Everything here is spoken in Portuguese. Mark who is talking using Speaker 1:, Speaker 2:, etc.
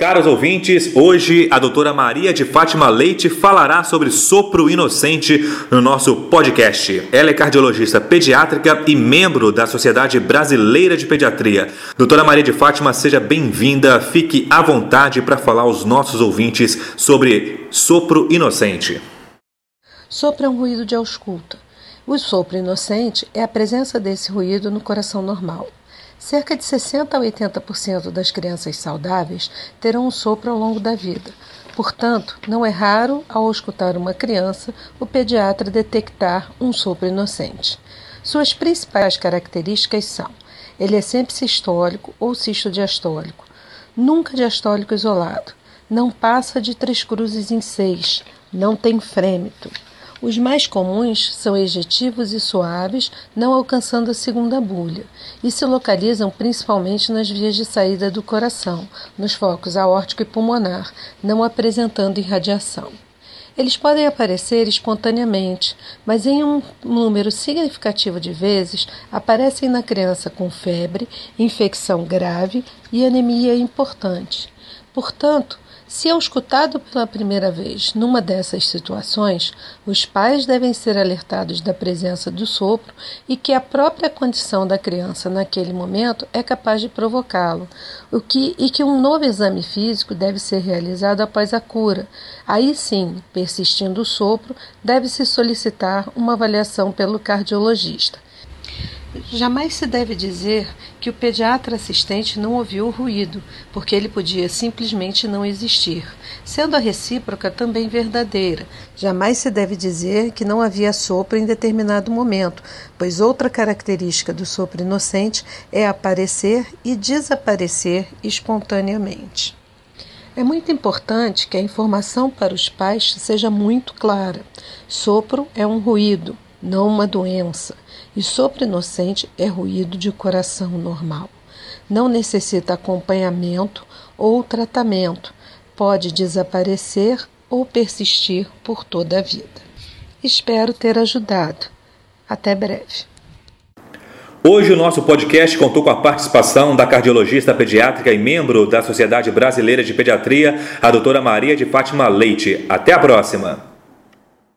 Speaker 1: Caros ouvintes, hoje a doutora Maria de Fátima Leite falará sobre sopro inocente no nosso podcast. Ela é cardiologista pediátrica e membro da Sociedade Brasileira de Pediatria. Doutora Maria de Fátima, seja bem-vinda. Fique à vontade para falar aos nossos ouvintes sobre sopro inocente.
Speaker 2: Sopro é um ruído de ausculta. O sopro inocente é a presença desse ruído no coração normal. Cerca de 60 a 80% das crianças saudáveis terão um sopro ao longo da vida. Portanto, não é raro, ao escutar uma criança, o pediatra detectar um sopro inocente. Suas principais características são: ele é sempre sistólico ou cisto-diastólico, nunca diastólico isolado, não passa de três cruzes em seis, não tem frêmito os mais comuns são ejetivos e suaves, não alcançando a segunda bulha, e se localizam principalmente nas vias de saída do coração, nos focos aórtico e pulmonar, não apresentando irradiação. Eles podem aparecer espontaneamente, mas em um número significativo de vezes aparecem na criança com febre, infecção grave e anemia importante. Portanto, se é escutado pela primeira vez numa dessas situações, os pais devem ser alertados da presença do sopro e que a própria condição da criança naquele momento é capaz de provocá-lo, o que, e que um novo exame físico deve ser realizado após a cura. Aí sim, persistindo o sopro, deve-se solicitar uma avaliação pelo cardiologista. Jamais se deve dizer que o pediatra assistente não ouviu o ruído, porque ele podia simplesmente não existir, sendo a recíproca também verdadeira. Jamais se deve dizer que não havia sopro em determinado momento, pois outra característica do sopro inocente é aparecer e desaparecer espontaneamente. É muito importante que a informação para os pais seja muito clara. Sopro é um ruído, não uma doença, e sopro inocente é ruído de coração normal. Não necessita acompanhamento ou tratamento, pode desaparecer ou persistir por toda a vida. Espero ter ajudado. Até breve.
Speaker 1: Hoje o nosso podcast contou com a participação da cardiologista pediátrica e membro da Sociedade Brasileira de Pediatria, a doutora Maria de Fátima Leite. Até a próxima!